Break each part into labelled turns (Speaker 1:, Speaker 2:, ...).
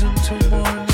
Speaker 1: reason to warn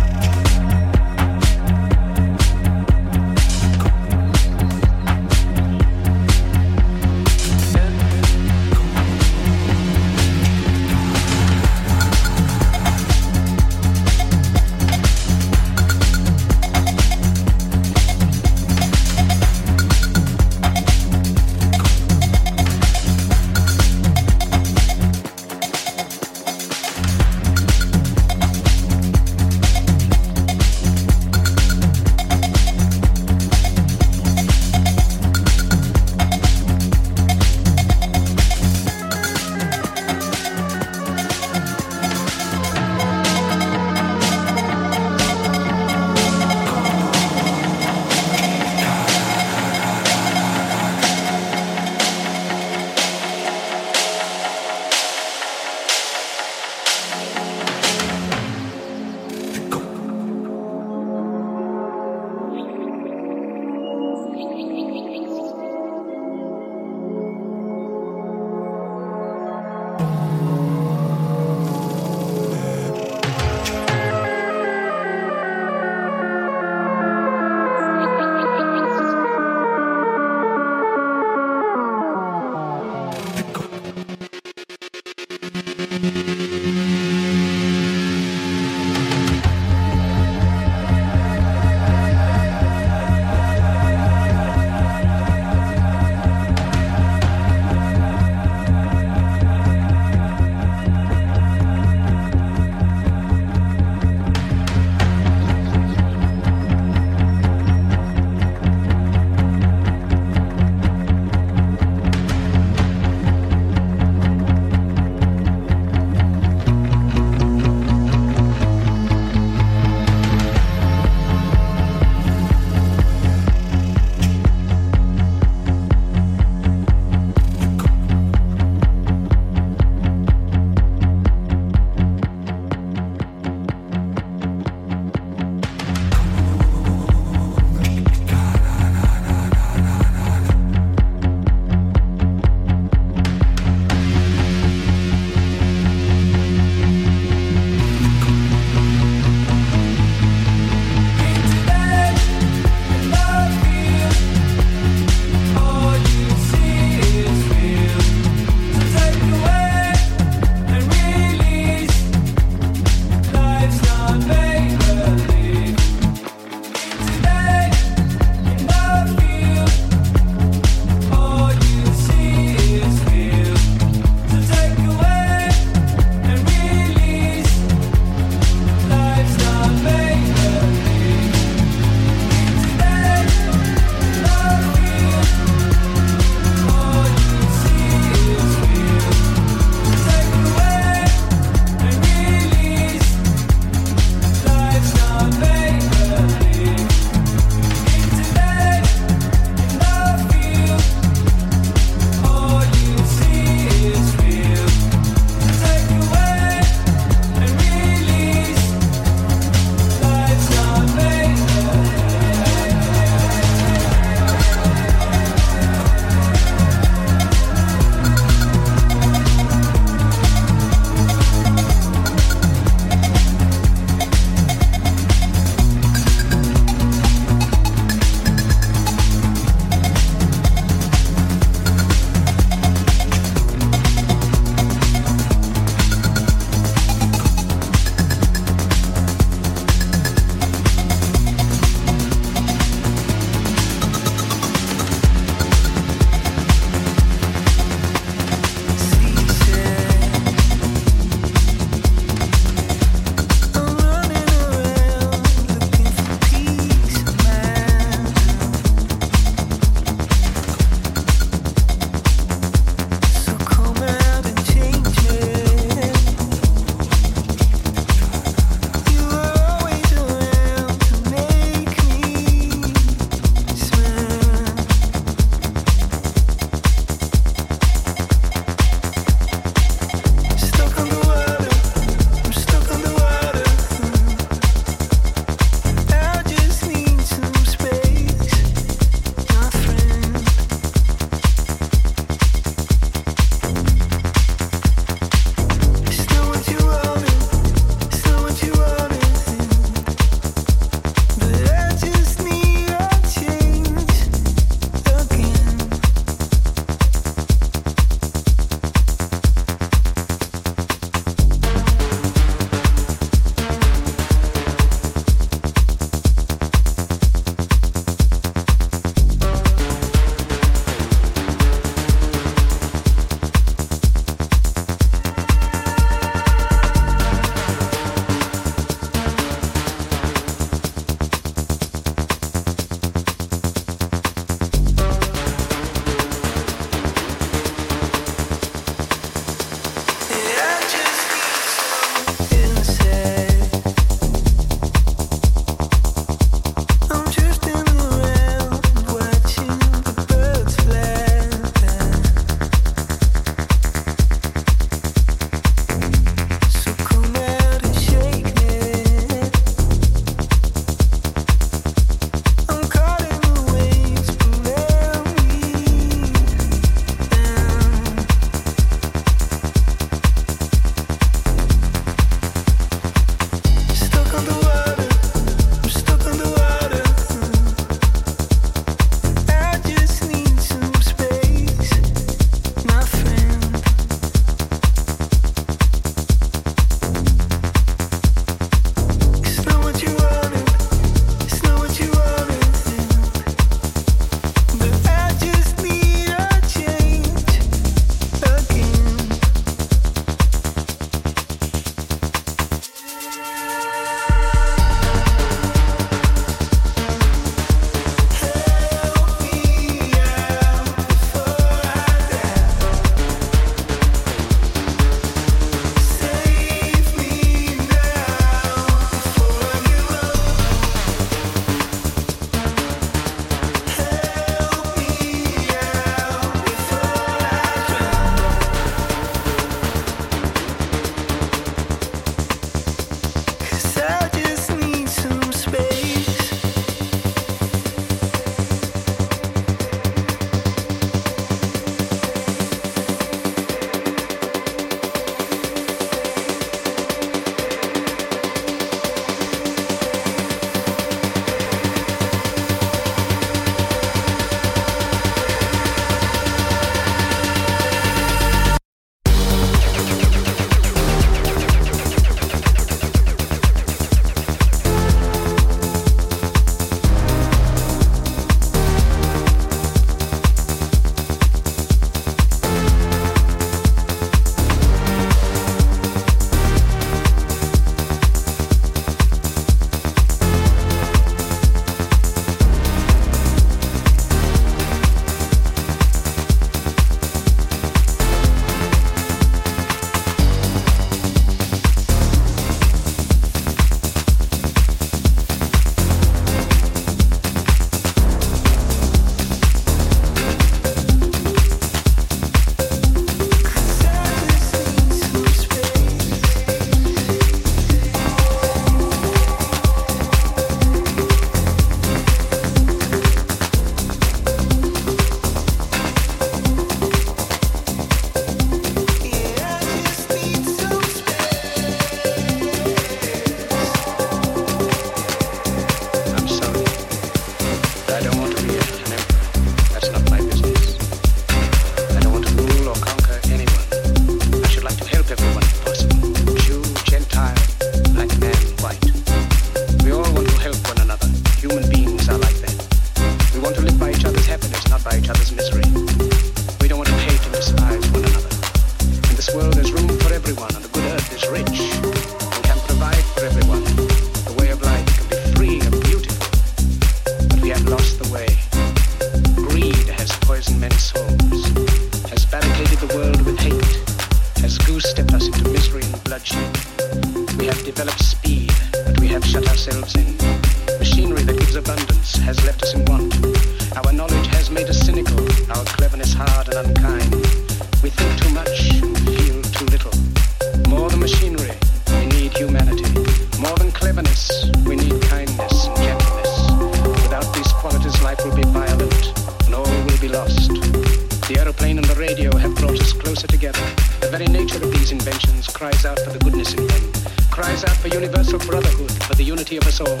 Speaker 1: of brotherhood, for the unity of us all.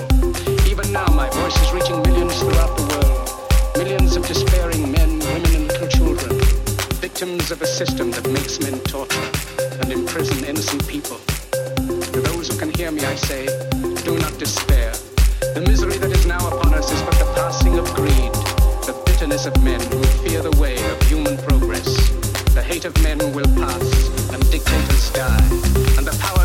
Speaker 1: Even now, my voice is reaching millions throughout the world. Millions of despairing men, women, and little children. Victims of a system that makes men torture and imprison innocent people. To those who can hear me, I say, do not despair. The misery that is now upon us is but the passing of greed, the bitterness of men who fear the way of human progress. The hate of men will pass, and dictators die, and the power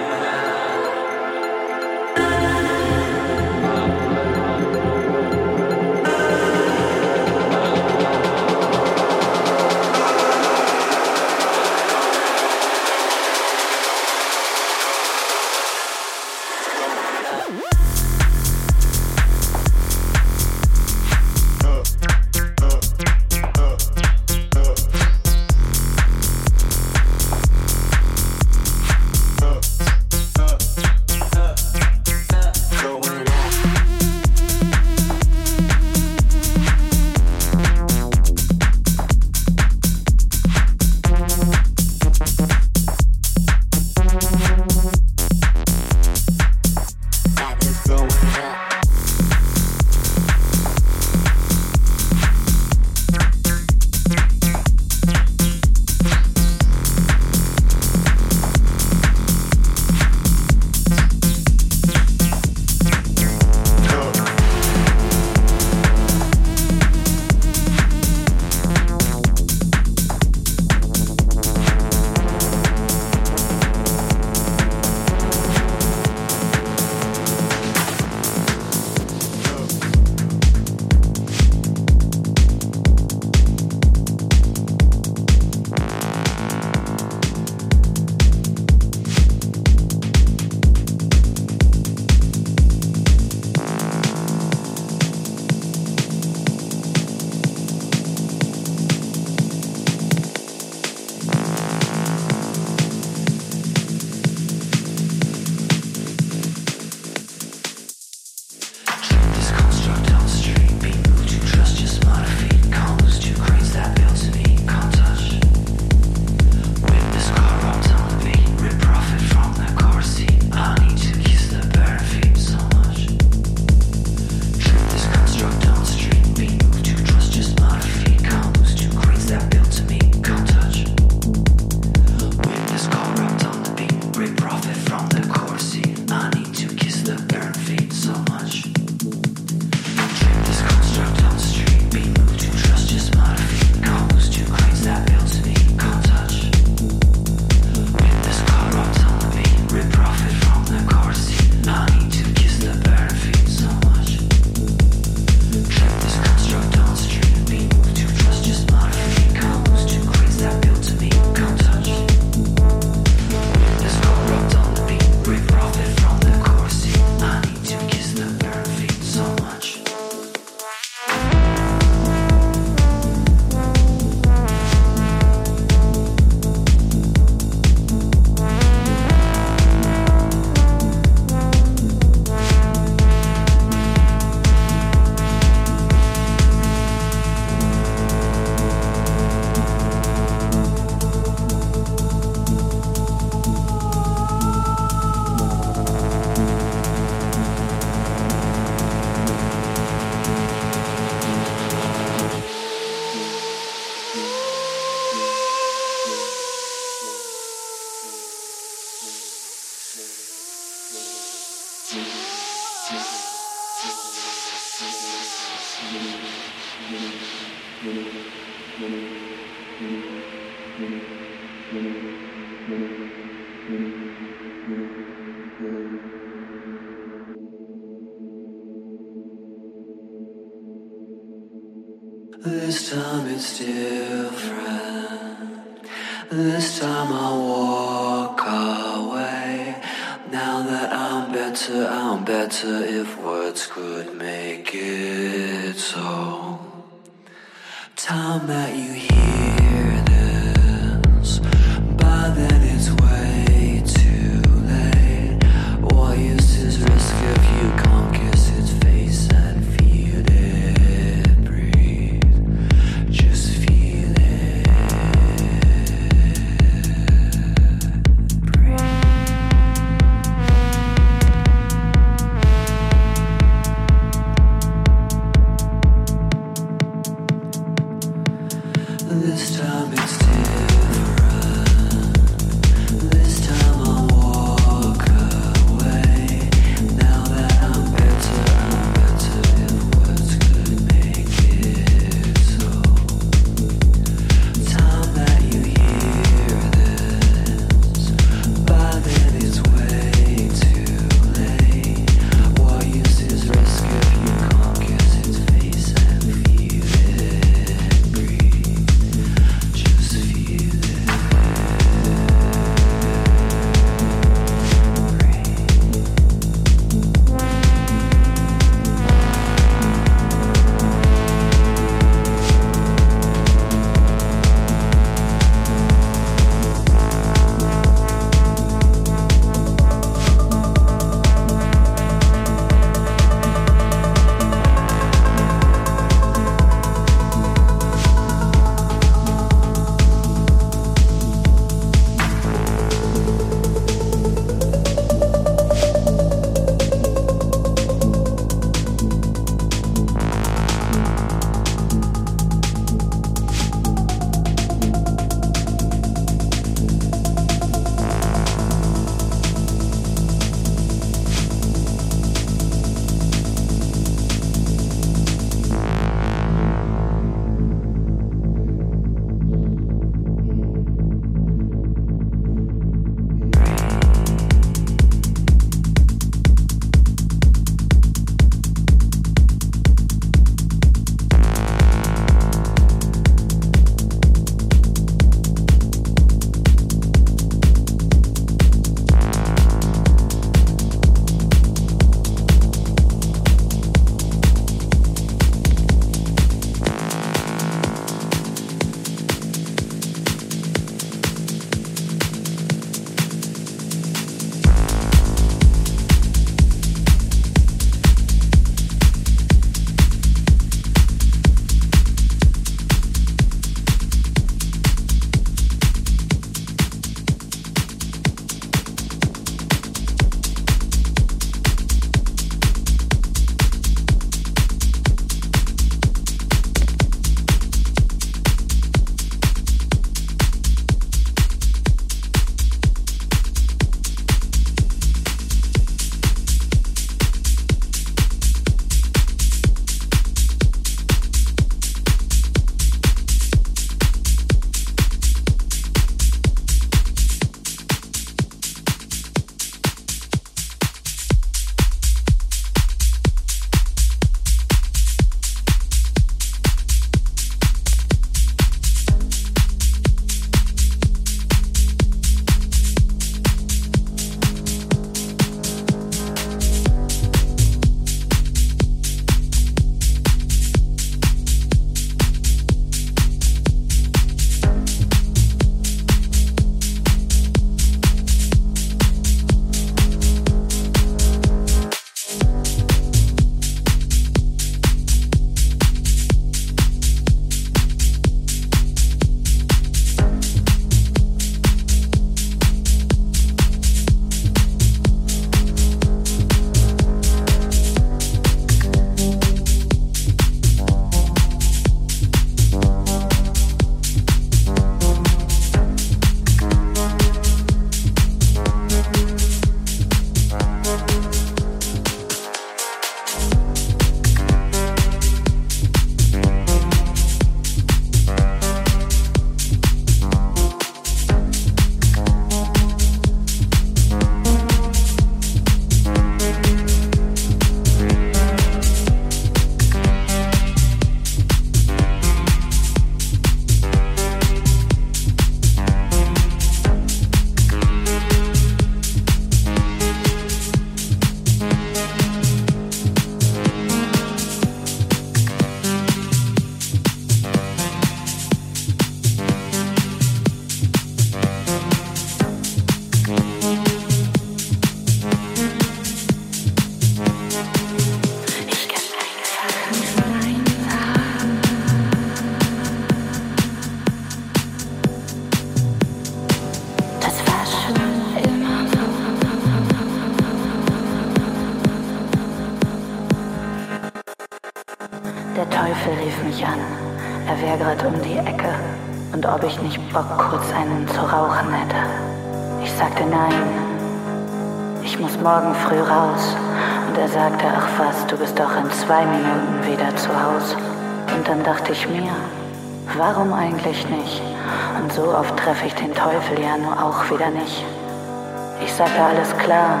Speaker 2: sagte, alles klar,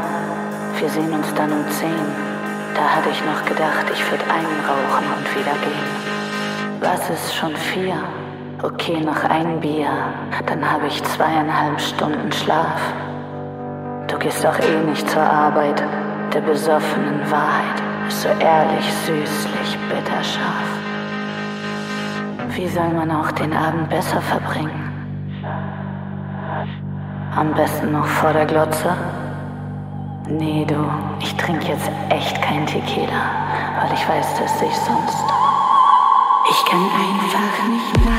Speaker 2: wir sehen uns dann um zehn. Da hatte ich noch gedacht, ich würde einen rauchen und wieder gehen. Was ist schon vier? Okay, noch ein Bier, dann habe ich zweieinhalb Stunden Schlaf. Du gehst doch eh nicht zur Arbeit. Der besoffenen Wahrheit ist so ehrlich, süßlich, bitterscharf. Wie soll man auch den Abend besser verbringen? Am besten noch vor der Glotze? Nee, du, ich trinke jetzt echt kein Tequila, weil ich weiß, dass ich sonst. Ich kann einfach nicht Nein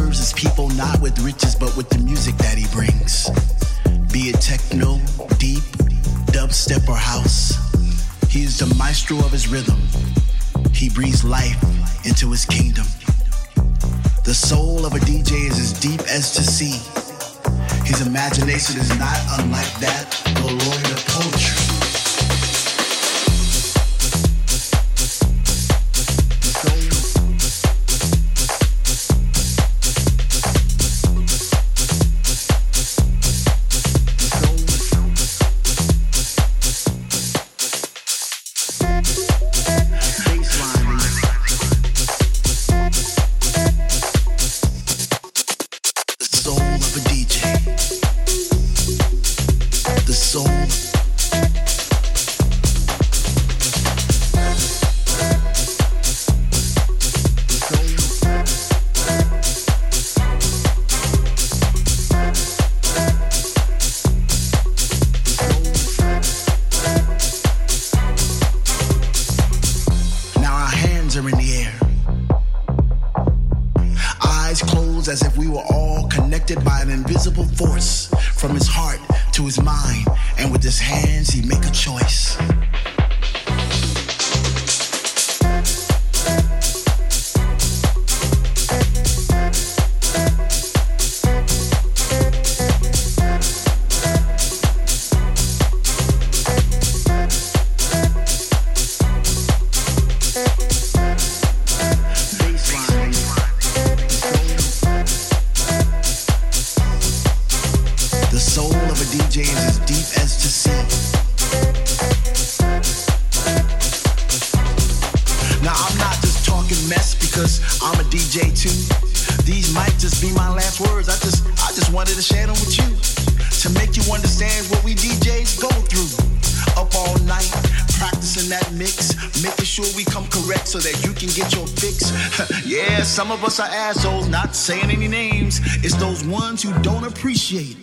Speaker 3: serves his people not with riches but with the music that he brings. Be it techno, deep, dubstep, or house, he is the maestro of his rhythm. He breathes life into his kingdom. The soul of a DJ is as deep as the sea. His imagination is not unlike that of a lawyer.
Speaker 4: jeito.